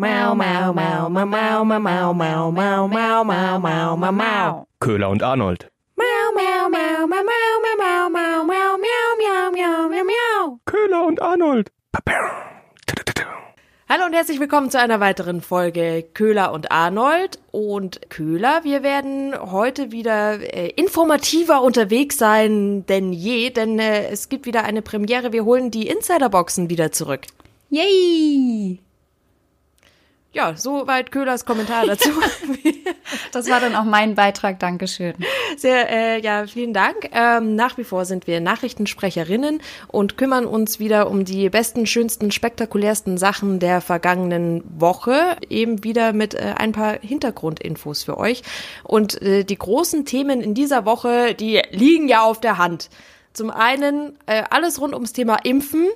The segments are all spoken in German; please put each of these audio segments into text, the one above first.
Mau, mau, mau, mau, mau, mau, mau, mau, mau, mau, mau, mau, mau, mau. Köhler und Arnold. Mau, mau, mau, mau, mau, mau, mau, mau, mau, miau, miau, miau, miau. Köhler und Arnold. Hallo und herzlich willkommen zu einer weiteren Folge Köhler und Arnold. Und Köhler, wir werden heute wieder äh, informativer unterwegs sein denn je, denn äh, es gibt wieder eine Premiere. Wir holen die Insiderboxen wieder zurück. Yay! Ja, soweit Köhlers Kommentar dazu. Das war dann auch mein Beitrag. Dankeschön. Sehr, äh, ja, vielen Dank. Ähm, nach wie vor sind wir Nachrichtensprecherinnen und kümmern uns wieder um die besten, schönsten, spektakulärsten Sachen der vergangenen Woche. Eben wieder mit äh, ein paar Hintergrundinfos für euch. Und äh, die großen Themen in dieser Woche, die liegen ja auf der Hand. Zum einen äh, alles rund ums Thema Impfen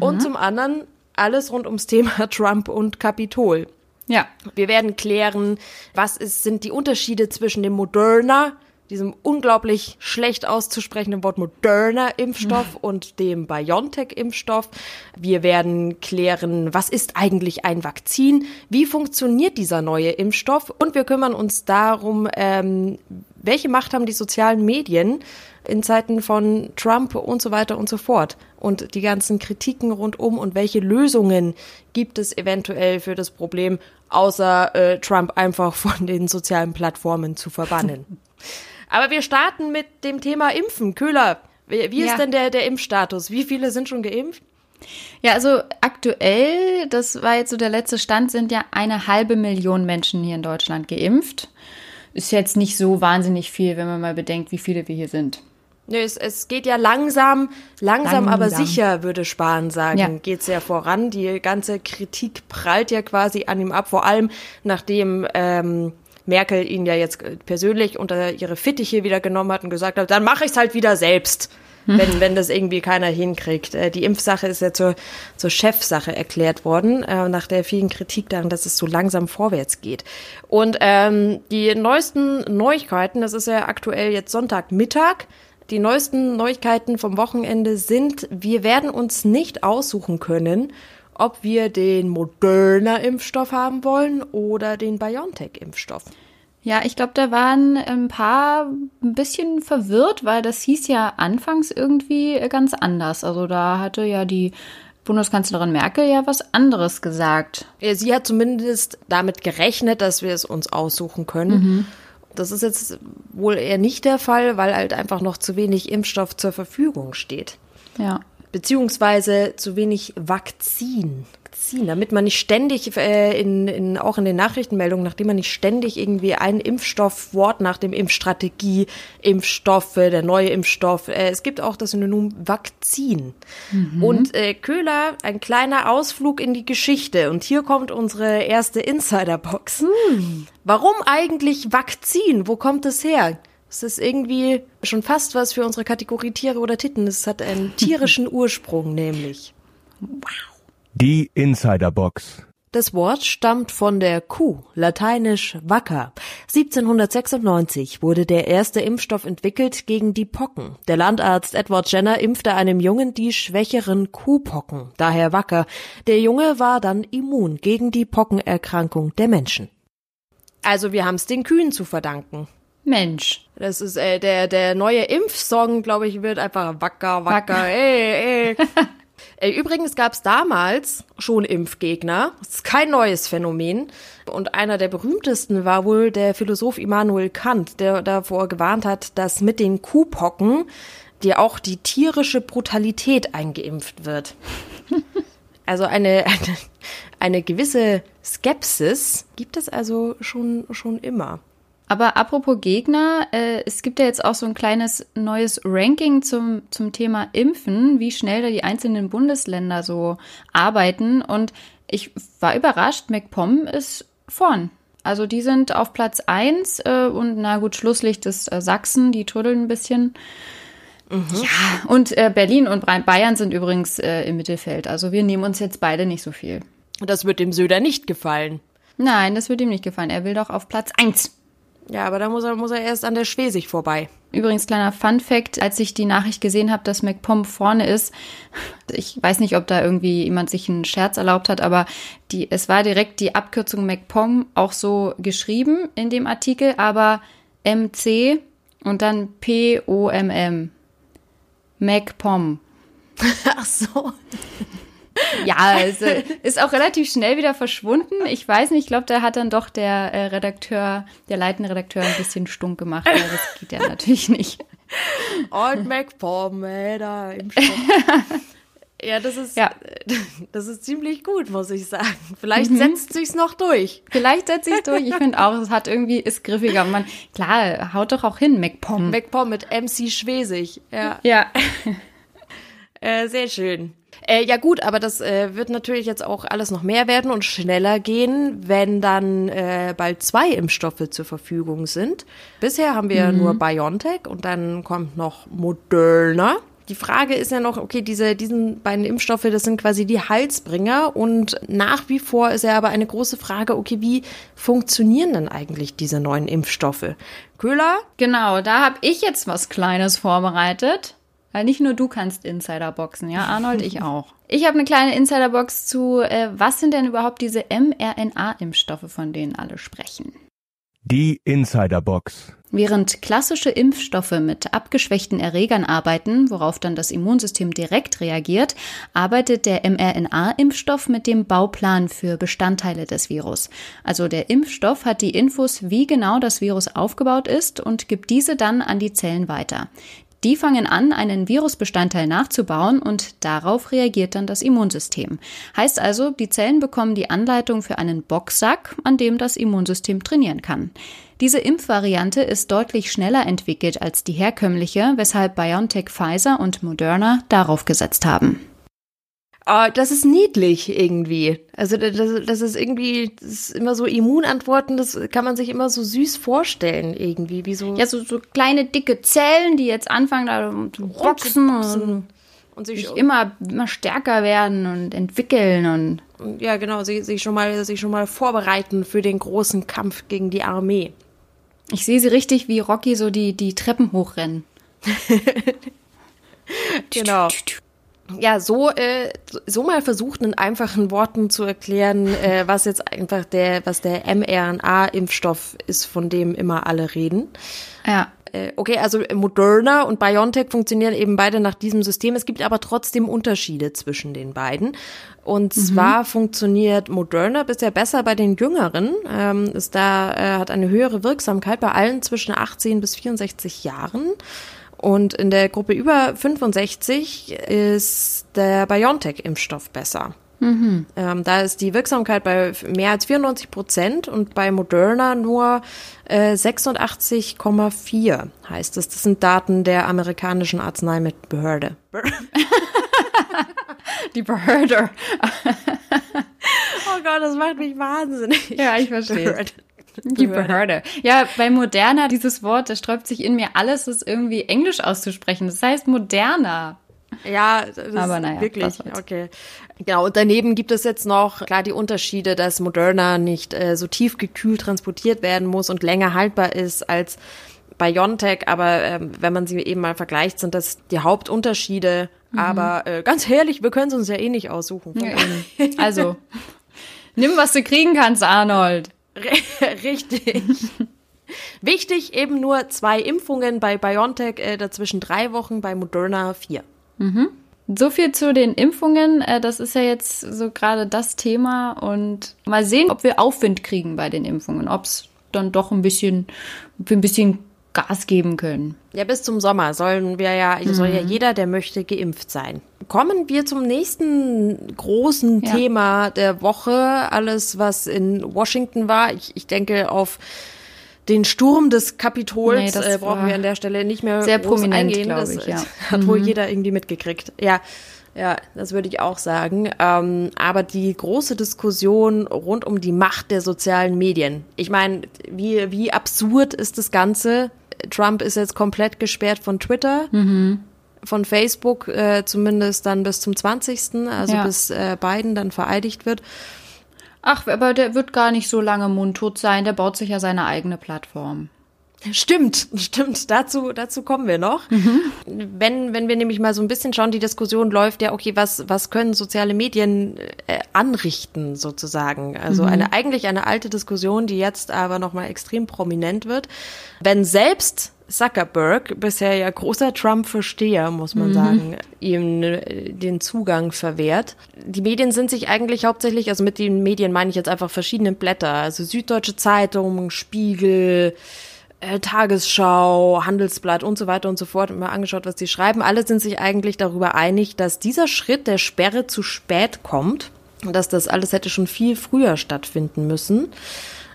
und zum anderen alles rund ums Thema Trump und Kapitol. Ja. Wir werden klären, was ist, sind die Unterschiede zwischen dem Moderna, diesem unglaublich schlecht auszusprechenden Wort Moderna-Impfstoff und dem BioNTech-Impfstoff. Wir werden klären, was ist eigentlich ein Vakzin? Wie funktioniert dieser neue Impfstoff? Und wir kümmern uns darum, ähm, welche Macht haben die sozialen Medien in Zeiten von Trump und so weiter und so fort. Und die ganzen Kritiken rundum und welche Lösungen gibt es eventuell für das Problem, außer äh, Trump einfach von den sozialen Plattformen zu verbannen. Aber wir starten mit dem Thema Impfen. Köhler, wie, wie ist Ja. denn der, der Impfstatus? Wie viele sind schon geimpft? Ja, also aktuell, das war jetzt so der letzte Stand, sind ja eine halbe Million Menschen hier in Deutschland geimpft. Ist jetzt nicht so wahnsinnig viel, wenn man mal bedenkt, wie viele wir hier sind. Nee, es, es geht ja langsam, langsam, aber Langsam. sicher, würde Spahn sagen, Ja. geht's ja voran. Die ganze Kritik prallt ja quasi an ihm ab, vor allem nachdem ähm, Merkel ihn ja jetzt persönlich unter ihre Fittiche wieder genommen hat und gesagt hat, dann mache ich's halt wieder selbst, wenn, wenn das irgendwie keiner hinkriegt. Äh, die Impfsache ist ja zur, zur Chefsache erklärt worden, äh, nach der vielen Kritik daran, dass es so langsam vorwärts geht. Und ähm, die neuesten Neuigkeiten, das ist ja aktuell jetzt Sonntagmittag, die neuesten Neuigkeiten vom Wochenende sind, wir werden uns nicht aussuchen können, ob wir den Moderna-Impfstoff haben wollen oder den BioNTech-Impfstoff. Ja, ich glaube, da waren ein paar ein bisschen verwirrt, weil das hieß ja anfangs irgendwie ganz anders. Also da hatte ja die Bundeskanzlerin Merkel ja was anderes gesagt. Sie hat zumindest damit gerechnet, dass wir es uns aussuchen können. Das ist jetzt wohl eher nicht der Fall, weil halt einfach noch zu wenig Impfstoff zur Verfügung steht. Ja. Beziehungsweise zu wenig Vakzin. Vakzin, damit man nicht ständig äh, in, in auch in den Nachrichtenmeldungen, nachdem man nicht ständig irgendwie ein Impfstoffwort nach dem Impfstrategie, Impfstoffe, der neue Impfstoff. Äh, es gibt auch das Synonym Vakzin. Und äh, Köhler, ein kleiner Ausflug in die Geschichte. Und hier kommt unsere erste Insiderbox. Warum eigentlich Vakzin? Wo kommt es her? Es ist irgendwie schon fast was für unsere Kategorie Tiere oder Titten. Es hat einen tierischen Ursprung nämlich. Die Insiderbox. Das Wort stammt von der Kuh, lateinisch Wacker. 1796 wurde der erste Impfstoff entwickelt gegen die Pocken. Der Landarzt Edward Jenner impfte einem Jungen die schwächeren Kuhpocken, daher Wacker. Der Junge war dann immun gegen die Pockenerkrankung der Menschen. Also wir haben es den Kühen zu verdanken. Mensch. Das ist äh, der der neue Impfsong, glaube ich, wird einfach wacker, wacker, ey, ey. Äh, Übrigens gab es damals schon Impfgegner. Das ist kein neues Phänomen. Und einer der berühmtesten war wohl der Philosoph Immanuel Kant, der davor gewarnt hat, dass mit den Kuhpocken dir auch die tierische Brutalität eingeimpft wird. Also eine, eine, eine gewisse Skepsis gibt es also schon, schon immer. Aber apropos Gegner, äh, es gibt ja jetzt auch so ein kleines neues Ranking zum, zum Thema Impfen, wie schnell da die einzelnen Bundesländer so arbeiten. Und ich war überrascht, MacPom ist vorn. Also die sind auf Platz 1 äh, und na gut, Schlusslicht ist äh, Sachsen, die trödeln ein bisschen. Ja, und äh, Berlin und Bayern sind übrigens äh, im Mittelfeld. Also wir nehmen uns jetzt beide nicht so viel. Das wird dem Söder nicht gefallen. Nein, das wird ihm nicht gefallen. Er will doch auf Platz 1. Ja, aber da muss er, muss er erst an der Schwesig vorbei. Übrigens, kleiner Fun Fact, als ich die Nachricht gesehen habe, dass MacPom vorne ist, ich weiß nicht, ob da irgendwie jemand sich einen Scherz erlaubt hat, aber die, es war direkt die Abkürzung MacPom auch so geschrieben in dem Artikel, aber MC und dann P-O-M-M. MacPom. Ach so. Ja, also ist auch relativ schnell wieder verschwunden. Ich weiß nicht, ich glaube, da hat dann doch der äh, Redakteur, der leitende Redakteur ein bisschen stunk gemacht, aber das geht ja natürlich nicht. Old MacPom, ey, da im Stoff. Ja, das ist, Ja. das ist ziemlich gut, muss ich sagen. Vielleicht setzt sich's noch durch. Vielleicht setze ich durch. Ich finde auch, es hat irgendwie, ist griffiger. Man, klar, haut doch auch hin, MacPom. MacPom mit MC Schwesig. Ja, ja. Äh, sehr schön. Äh, ja gut, aber das äh, wird natürlich jetzt auch alles noch mehr werden und schneller gehen, wenn dann äh, bald zwei Impfstoffe zur Verfügung sind. Bisher haben wir nur BioNTech und dann kommt noch Moderna. Die Frage ist ja noch, okay, diese, diesen beiden Impfstoffe, das sind quasi die Halsbringer und nach wie vor ist ja aber eine große Frage, okay, wie funktionieren denn eigentlich diese neuen Impfstoffe? Köhler, Genau, da habe ich jetzt was Kleines vorbereitet. Weil nicht nur du kannst Insiderboxen, ja, Arnold, ich auch. Ich habe eine kleine Insiderbox zu, äh, was sind denn überhaupt diese mRNA-Impfstoffe, von denen alle sprechen? Die Insiderbox. Während klassische Impfstoffe mit abgeschwächten Erregern arbeiten, worauf dann das Immunsystem direkt reagiert, arbeitet der mRNA-Impfstoff mit dem Bauplan für Bestandteile des Virus. Also der Impfstoff hat die Infos, wie genau das Virus aufgebaut ist und gibt diese dann an die Zellen weiter. Die fangen an, einen Virusbestandteil nachzubauen und darauf reagiert dann das Immunsystem. Heißt also, die Zellen bekommen die Anleitung für einen Boxsack, an dem das Immunsystem trainieren kann. Diese Impfvariante ist deutlich schneller entwickelt als die herkömmliche, weshalb BioNTech, Pfizer und Moderna darauf gesetzt haben. Ah, das ist niedlich irgendwie. Also das, das ist irgendwie, das ist immer so Immunantworten, das kann man sich immer so süß vorstellen irgendwie, wie so Ja, so, so kleine dicke Zellen, die jetzt anfangen da zu boxen und und sich sich immer, immer stärker werden und entwickeln und ja genau, sich, sich schon mal sich schon mal vorbereiten für den großen Kampf gegen die Armee. ich sehe sie richtig wie Rocky so die, die Treppen hochrennen. Genau. Ja, so äh, so mal versucht in einfachen Worten zu erklären, äh, was jetzt einfach der was der mRNA-Impfstoff ist, von dem immer alle reden. Ja. Äh, Okay, also Moderna und BioNTech funktionieren eben beide nach diesem System. Es gibt aber trotzdem Unterschiede zwischen den beiden. Und zwar funktioniert Moderna bisher besser bei den Jüngeren. Ähm, ist da äh, hat eine höhere Wirksamkeit bei allen zwischen 18 bis 64 Jahren. Und in der Gruppe über 65 ist der BioNTech-Impfstoff besser. Ähm, da ist die Wirksamkeit bei mehr als 94 Prozent und bei Moderna nur äh, 86,4 heißt es. Das sind Daten der amerikanischen Arzneimittelbehörde. Die Behörde. Oh Gott, das macht mich wahnsinnig. Ja, ich verstehe. Die Behörde. Ja, bei Moderna, dieses Wort, das sträubt sich in mir alles, das irgendwie Englisch auszusprechen. Das heißt Moderna. Ja, das Aber ist naja, wirklich, okay. Genau, und daneben gibt es jetzt noch, klar, die Unterschiede, dass Moderna nicht äh, so tiefgekühlt transportiert werden muss und länger haltbar ist als BioNTech, aber ähm, wenn man sie eben mal vergleicht, sind das die Hauptunterschiede. Mhm. Aber äh, ganz herrlich, wir können es uns ja eh nicht aussuchen. Daher- Also, nimm, was du kriegen kannst, Arnold. Richtig. Wichtig eben nur zwei Impfungen bei BioNTech, äh, dazwischen drei Wochen, bei Moderna vier. So viel zu den Impfungen. Äh, Das ist ja jetzt so gerade das Thema. Und mal sehen, ob wir Aufwind kriegen bei den Impfungen. Ob es dann doch ein bisschen, ein bisschen Gas geben können. Ja, bis zum Sommer sollen wir ja, soll Mhm. ja jeder, der möchte, geimpft sein. Kommen wir zum nächsten großen Ja. Thema der Woche. Alles, was in Washington war. Ich, ich denke auf den Sturm des Kapitols Nee, das äh, brauchen wir an der Stelle nicht mehr sehr prominent, eingehen. das ich, ja. hat wohl jeder irgendwie mitgekriegt. Ja, ja, das würde ich auch sagen. Ähm, aber die große Diskussion rund um die Macht der sozialen Medien. Ich meine, wie, wie absurd ist das Ganze? Trump ist jetzt komplett gesperrt von Twitter, von Facebook äh, zumindest dann bis zum 20., also Ja. bis äh, Biden dann vereidigt wird. Ach, aber der wird gar nicht so lange mundtot sein. Der baut sich ja seine eigene Plattform. Stimmt, stimmt. Dazu, dazu kommen wir noch. Mhm. Wenn, wenn wir nämlich mal so ein bisschen schauen, die Diskussion läuft ja, okay, was, was können soziale Medien äh, anrichten sozusagen? Also mhm. eine, eigentlich eine alte Diskussion, die jetzt aber nochmal extrem prominent wird. Wenn selbst Zuckerberg, bisher ja großer Trump-Versteher, muss man mhm. sagen, ihm äh, den Zugang verwehrt. Die Medien sind sich eigentlich hauptsächlich, also mit den Medien meine ich jetzt einfach verschiedene Blätter, also Süddeutsche Zeitung, Spiegel, äh, Tagesschau, Handelsblatt und so weiter und so fort mal angeschaut, was die schreiben. Alle sind sich eigentlich darüber einig, dass dieser Schritt der Sperre zu spät kommt und dass das alles hätte schon viel früher stattfinden müssen.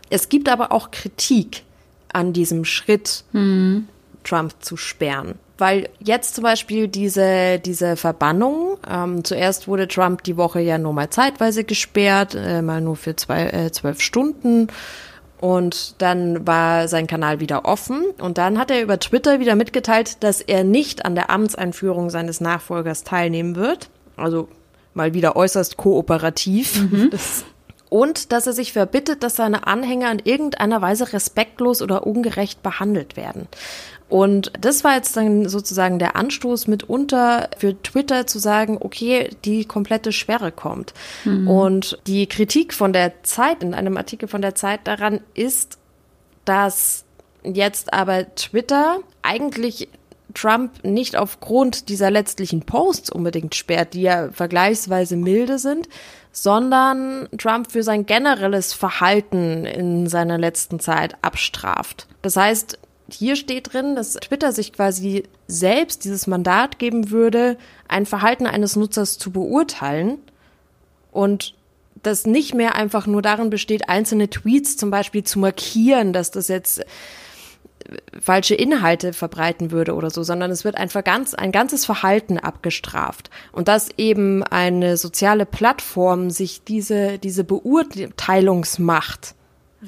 Es gibt aber auch Kritik an diesem Schritt, mhm. Trump zu sperren. Weil jetzt zum Beispiel diese, diese Verbannung, ähm, zuerst wurde Trump die Woche ja nur mal zeitweise gesperrt, äh, mal nur für zwei, äh, zwölf Stunden. Und dann war sein Kanal wieder offen. Und dann hat er über Twitter wieder mitgeteilt, dass er nicht an der Amtseinführung seines Nachfolgers teilnehmen wird. Also mal wieder äußerst kooperativ. Mhm. Das, und dass er sich verbittet, dass seine Anhänger in irgendeiner Weise respektlos oder ungerecht behandelt werden. Und das war jetzt dann sozusagen der Anstoß mitunter für Twitter zu sagen, okay, die komplette Sperre kommt. Mhm. Und die Kritik von der Zeit, in einem Artikel von der Zeit daran ist, dass jetzt aber Twitter eigentlich Trump nicht aufgrund dieser letztlichen Posts unbedingt sperrt, die ja vergleichsweise milde sind, sondern Trump für sein generelles Verhalten in seiner letzten Zeit abstraft. Das heißt, hier steht drin, dass Twitter sich quasi selbst dieses Mandat geben würde, ein Verhalten eines Nutzers zu beurteilen und das nicht mehr einfach nur darin besteht, einzelne Tweets zum Beispiel zu markieren, dass das jetzt falsche Inhalte verbreiten würde oder so, sondern es wird einfach ganz, ein ganzes Verhalten abgestraft. Und dass eben eine soziale Plattform sich diese, diese Beurteilungsmacht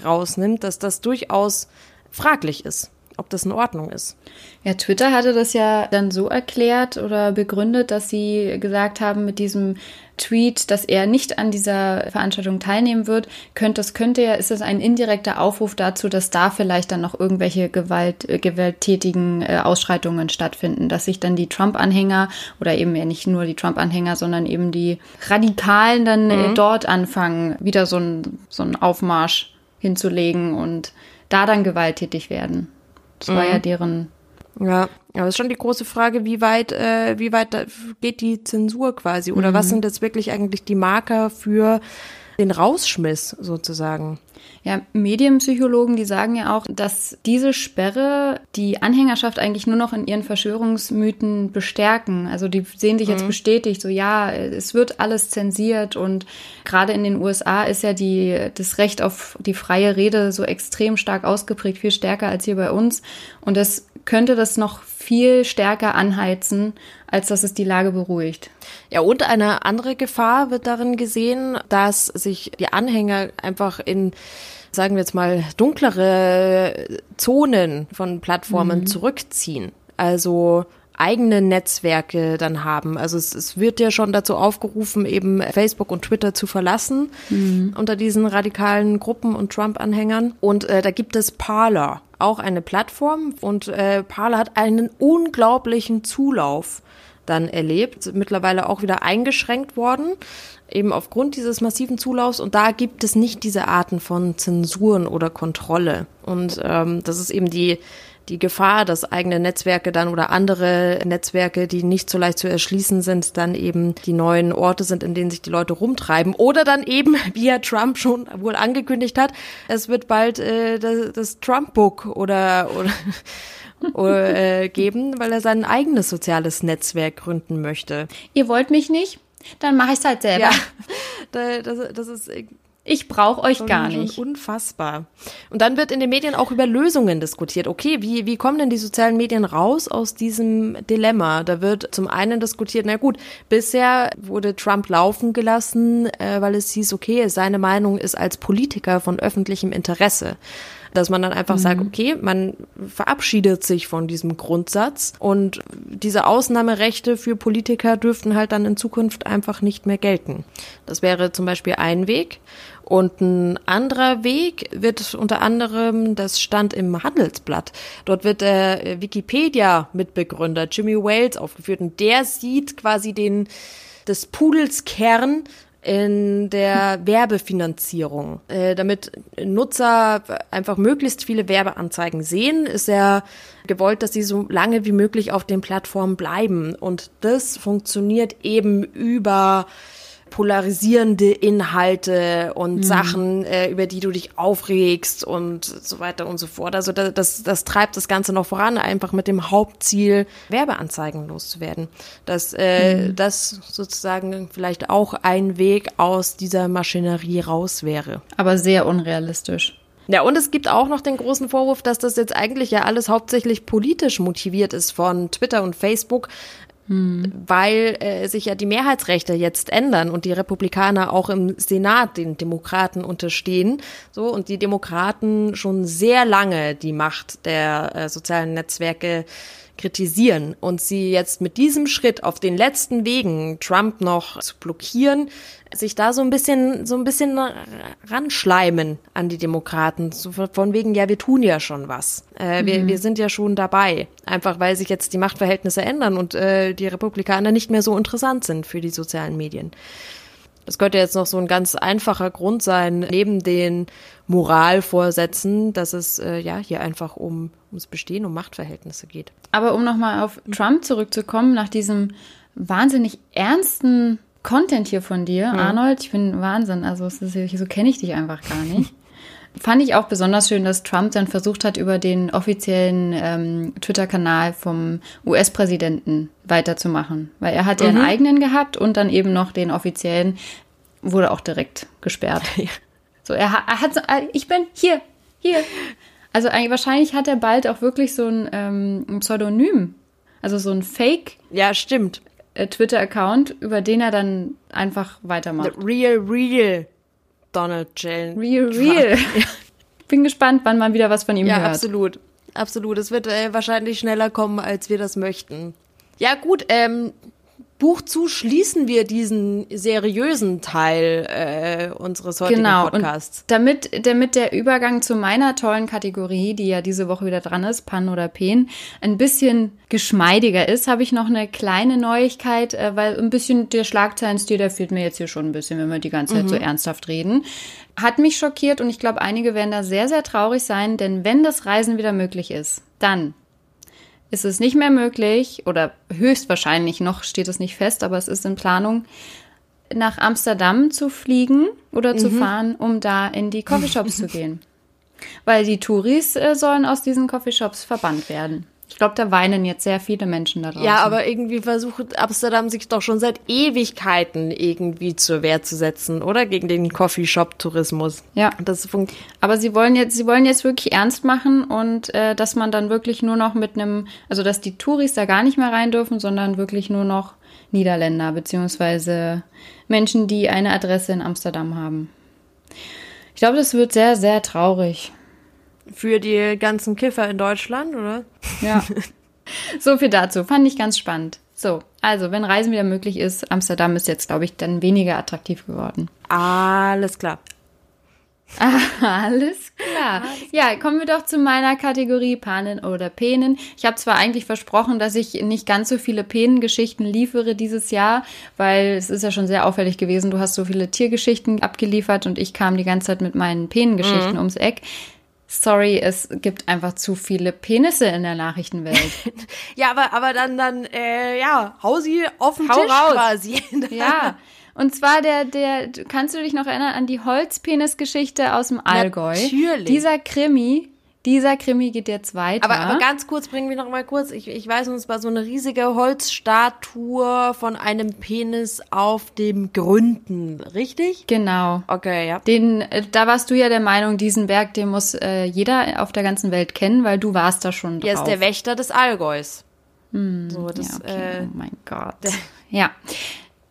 rausnimmt, dass das durchaus fraglich ist ob das in Ordnung ist. Ja, Twitter hatte das ja dann so erklärt oder begründet, dass sie gesagt haben mit diesem Tweet, dass er nicht an dieser Veranstaltung teilnehmen wird, könnte das könnte ja, ist das ein indirekter Aufruf dazu, dass da vielleicht dann noch irgendwelche Gewalt, äh, gewalttätigen äh, Ausschreitungen stattfinden, dass sich dann die Trump-Anhänger oder eben ja nicht nur die Trump-Anhänger, sondern eben die Radikalen dann äh, mhm. dort anfangen, wieder so ein so ein Aufmarsch hinzulegen und da dann gewalttätig werden. Das mhm. war ja mhm. deren. Ja, aber ist schon die große Frage, wie weit, äh, wie weit geht die Zensur quasi? Oder mhm. was sind jetzt wirklich eigentlich die Marker für den Rausschmiss sozusagen? Ja, Medienpsychologen, die sagen ja auch, dass diese Sperre die Anhängerschaft eigentlich nur noch in ihren Verschwörungsmythen bestärken. Also die sehen sich jetzt mhm. bestätigt, so ja, es wird alles zensiert und gerade in den USA ist ja die, das Recht auf die freie Rede so extrem stark ausgeprägt, viel stärker als hier bei uns. Und das könnte das noch viel stärker anheizen, als dass es die Lage beruhigt. Ja, und eine andere Gefahr wird darin gesehen, dass sich die Anhänger einfach in sagen wir jetzt mal, dunklere Zonen von Plattformen mhm. zurückziehen. Also eigene Netzwerke dann haben. Also es, es, wird ja schon dazu aufgerufen, eben Facebook und Twitter zu verlassen mhm. unter diesen radikalen Gruppen und Trump-Anhängern. Und äh, da gibt es Parler, auch eine Plattform. Und äh, Parler hat einen unglaublichen Zulauf dann erlebt, mittlerweile auch wieder eingeschränkt worden eben aufgrund dieses massiven Zulaufs und da gibt es nicht diese Arten von Zensuren oder Kontrolle. Und ähm, das ist eben die, die Gefahr, dass eigene Netzwerke dann oder andere Netzwerke, die nicht so leicht zu erschließen sind, dann eben die neuen Orte sind, in denen sich die Leute rumtreiben. Oder dann eben, wie Herr Trump schon wohl angekündigt hat, es wird bald äh, das, das Trump-Book oder, oder äh, geben, weil er sein eigenes soziales Netzwerk gründen möchte. Ihr wollt mich nicht? Dann mache ich es halt selber. Ja, das, das ist ich brauche euch schon, gar nicht. Unfassbar. Und dann wird in den Medien auch über Lösungen diskutiert. Okay, wie, wie kommen denn die sozialen Medien raus aus diesem Dilemma? Da wird zum einen diskutiert, na gut, bisher wurde Trump laufen gelassen, äh, weil es hieß, okay, seine Meinung ist als Politiker von öffentlichem Interesse dass man dann einfach mhm. sagt, okay, man verabschiedet sich von diesem Grundsatz und diese Ausnahmerechte für Politiker dürften halt dann in Zukunft einfach nicht mehr gelten. Das wäre zum Beispiel ein Weg. Und ein anderer Weg wird unter anderem, das stand im Handelsblatt, dort wird der Wikipedia-Mitbegründer Jimmy Wales aufgeführt und der sieht quasi den des Pudels Kern in der Werbefinanzierung. Äh, damit Nutzer einfach möglichst viele Werbeanzeigen sehen, ist er gewollt, dass sie so lange wie möglich auf den Plattformen bleiben. Und das funktioniert eben über polarisierende Inhalte und mhm. Sachen, äh, über die du dich aufregst und so weiter und so fort. Also das, das, das treibt das Ganze noch voran, einfach mit dem Hauptziel, Werbeanzeigen loszuwerden. Dass äh, mhm. das sozusagen vielleicht auch ein Weg aus dieser Maschinerie raus wäre. Aber sehr unrealistisch. Ja, und es gibt auch noch den großen Vorwurf, dass das jetzt eigentlich ja alles hauptsächlich politisch motiviert ist von Twitter und Facebook, hm. Weil äh, sich ja die Mehrheitsrechte jetzt ändern und die Republikaner auch im Senat den Demokraten unterstehen. So und die Demokraten schon sehr lange die Macht der äh, sozialen Netzwerke kritisieren und sie jetzt mit diesem Schritt auf den letzten Wegen, Trump noch zu blockieren, sich da so ein bisschen, so ein bisschen ranschleimen an die Demokraten. So von wegen, ja, wir tun ja schon was. Äh, mhm. wir, wir sind ja schon dabei. Einfach weil sich jetzt die Machtverhältnisse ändern und äh, die Republikaner nicht mehr so interessant sind für die sozialen Medien. Das könnte jetzt noch so ein ganz einfacher Grund sein, neben den Moralvorsätzen, dass es äh, ja hier einfach um ums Bestehen, um Machtverhältnisse geht. Aber um nochmal auf Trump zurückzukommen, nach diesem wahnsinnig ernsten Content hier von dir, mhm. Arnold, ich bin Wahnsinn, also ist, so kenne ich dich einfach gar nicht. Fand ich auch besonders schön, dass Trump dann versucht hat, über den offiziellen ähm, Twitter-Kanal vom US-Präsidenten weiterzumachen. Weil er hat ja einen mhm. eigenen gehabt und dann eben noch den offiziellen, wurde auch direkt gesperrt. So, er, er hat so, äh, ich bin hier, hier. Also wahrscheinlich hat er bald auch wirklich so ein, ähm, ein Pseudonym. Also so ein Fake. Ja, stimmt. Äh, Twitter-Account, über den er dann einfach weitermacht. The real, real Donald J. Real, real. Bin gespannt, wann man wieder was von ihm ja, hört. Ja, absolut. Absolut. Es wird äh, wahrscheinlich schneller kommen, als wir das möchten. Ja, gut, ähm, Buch zu schließen wir diesen seriösen Teil äh, unseres heutigen genau. Podcasts. Und damit, damit der Übergang zu meiner tollen Kategorie, die ja diese Woche wieder dran ist, Pan oder Pen, ein bisschen geschmeidiger ist, habe ich noch eine kleine Neuigkeit, äh, weil ein bisschen der Schlagzeilenstil, der fehlt mir jetzt hier schon ein bisschen, wenn wir die ganze Zeit mhm. so ernsthaft reden. Hat mich schockiert und ich glaube, einige werden da sehr, sehr traurig sein, denn wenn das Reisen wieder möglich ist, dann ist es nicht mehr möglich oder höchstwahrscheinlich noch steht es nicht fest, aber es ist in Planung, nach Amsterdam zu fliegen oder mhm. zu fahren, um da in die Coffeeshops zu gehen. Weil die Touris äh, sollen aus diesen Coffeeshops verbannt werden. Ich glaube, da weinen jetzt sehr viele Menschen da draußen. Ja, aber irgendwie versucht Amsterdam sich doch schon seit Ewigkeiten irgendwie zur Wehr zu setzen, oder? Gegen den Coffeeshop-Tourismus. Ja. Das aber sie wollen jetzt, sie wollen jetzt wirklich ernst machen und äh, dass man dann wirklich nur noch mit einem, also dass die Touris da gar nicht mehr rein dürfen, sondern wirklich nur noch Niederländer beziehungsweise Menschen, die eine Adresse in Amsterdam haben. Ich glaube, das wird sehr, sehr traurig. Für die ganzen Kiffer in Deutschland, oder? Ja. So viel dazu. Fand ich ganz spannend. So, also, wenn Reisen wieder möglich ist, Amsterdam ist jetzt, glaube ich, dann weniger attraktiv geworden. Alles klar. Alles klar. Ja, kommen wir doch zu meiner Kategorie Panen oder Penen. Ich habe zwar eigentlich versprochen, dass ich nicht ganz so viele Penengeschichten liefere dieses Jahr, weil es ist ja schon sehr auffällig gewesen. Du hast so viele Tiergeschichten abgeliefert und ich kam die ganze Zeit mit meinen Penengeschichten mhm. ums Eck sorry, es gibt einfach zu viele Penisse in der Nachrichtenwelt. ja, aber, aber dann, dann, äh, ja, hau sie auf den Hau Tisch raus. quasi. ja. Und zwar der, der, kannst du dich noch erinnern an die Holzpenis-Geschichte aus dem Allgäu? Natürlich. Dieser Krimi, dieser Krimi geht jetzt weiter. Aber, aber ganz kurz, bringen wir noch mal kurz. Ich, ich weiß, es war so eine riesige Holzstatue von einem Penis auf dem Gründen, richtig? Genau. Okay, ja. Den, äh, da warst du ja der Meinung, diesen Berg, den muss äh, jeder auf der ganzen Welt kennen, weil du warst da schon drauf. Er ist der Wächter des Allgäus. Hm, so, das, ja, okay. äh, oh mein Gott. ja.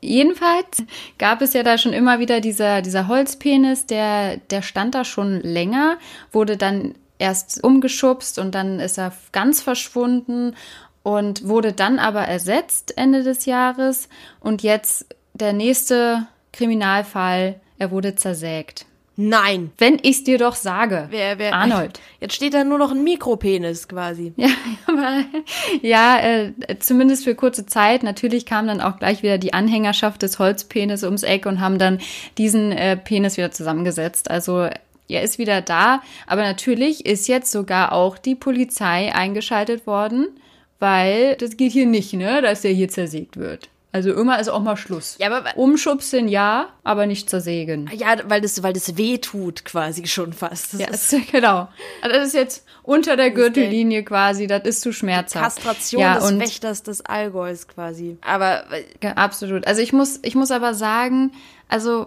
Jedenfalls gab es ja da schon immer wieder dieser, dieser Holzpenis, der, der stand da schon länger, wurde dann erst umgeschubst und dann ist er ganz verschwunden und wurde dann aber ersetzt Ende des Jahres. Und jetzt der nächste Kriminalfall, er wurde zersägt. Nein. Wenn ich's dir doch sage. Wer, wer, Arnold. Jetzt steht da nur noch ein Mikropenis quasi. Ja, aber, ja äh, zumindest für kurze Zeit. Natürlich kam dann auch gleich wieder die Anhängerschaft des Holzpenis ums Eck und haben dann diesen äh, Penis wieder zusammengesetzt. Also er ist wieder da, aber natürlich ist jetzt sogar auch die Polizei eingeschaltet worden, weil das geht hier nicht, ne, dass der hier zersägt wird. Also immer ist auch mal Schluss. Ja, aber- Umschubsen ja, aber nicht zersägen. Ja, weil das, weil das weh tut quasi schon fast. Das Ja, ist genau. Also das ist jetzt unter der Gürtellinie quasi, das ist zu schmerzhaft. Kastration ja, des Wächters des Allgäus quasi. Aber äh, Ja, absolut. Also ich muss, ich muss aber sagen, also,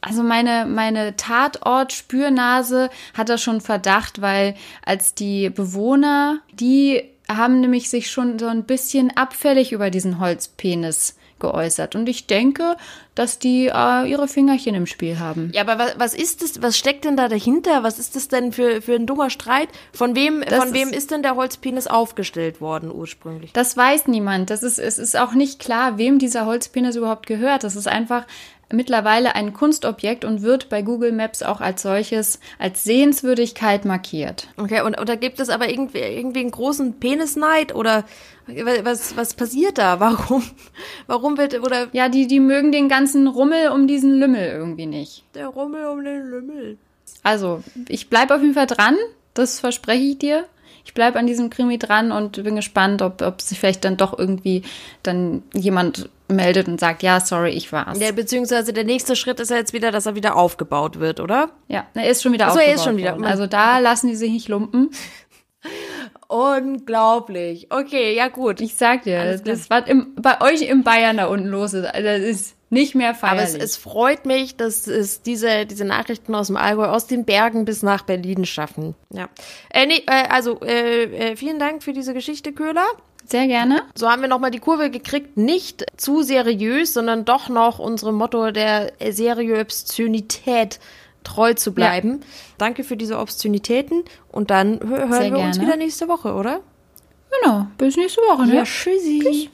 also meine, meine Tatort-Spürnase hat da schon Verdacht, weil als die Bewohner, die haben nämlich sich schon so ein bisschen abfällig über diesen Holzpenis geäußert. Und ich denke, dass die äh, ihre Fingerchen im Spiel haben. Ja, aber was, was ist das? Was steckt denn da dahinter? Was ist das denn für, für ein dummer Streit? Von wem, Das von wem ist- ist denn der Holzpenis aufgestellt worden ursprünglich? Das weiß niemand. Das ist, es ist auch nicht klar, wem dieser Holzpenis überhaupt gehört. Das ist einfach mittlerweile ein Kunstobjekt und wird bei Google Maps auch als solches, als Sehenswürdigkeit markiert. Okay, und oder gibt es aber irgendwie, irgendwie einen großen Penisneid oder was, was passiert da? Warum, warum wird, oder Ja, die, die mögen den ganzen Rummel um diesen Lümmel irgendwie nicht. der Rummel um den Lümmel? Also, ich bleibe auf jeden Fall dran. Das verspreche ich dir. Ich bleibe an diesem Krimi dran und bin gespannt, ob, ob sich vielleicht dann doch irgendwie dann jemand meldet und sagt, ja, sorry, ich war's. Ja, beziehungsweise der nächste Schritt ist ja jetzt wieder, dass er wieder aufgebaut wird, oder? Ja, er ist schon wieder Ach so, er ist aufgebaut schon wieder. worden. Also da lassen die sich nicht lumpen. Unglaublich. Okay, ja gut. Ich sag dir, das, was im, bei euch in Bayern da unten los ist, also das ist nicht mehr Aber feierlich. es, es freut mich, dass es diese, diese Nachrichten aus dem Allgäu, aus den Bergen bis nach Berlin schaffen. Ja. Äh, nee, äh, also, äh, äh, vielen Dank für diese Geschichte, Köhler. Sehr gerne. So haben wir nochmal die Kurve gekriegt, nicht zu seriös, sondern doch noch unserem Motto der Seriöbszönität treu zu bleiben. Danke für diese Obszönitäten und dann hö- hören Sehr wir uns gerne. wieder nächste Woche, oder? Genau. Bis nächste Woche. Ne? tschüssi.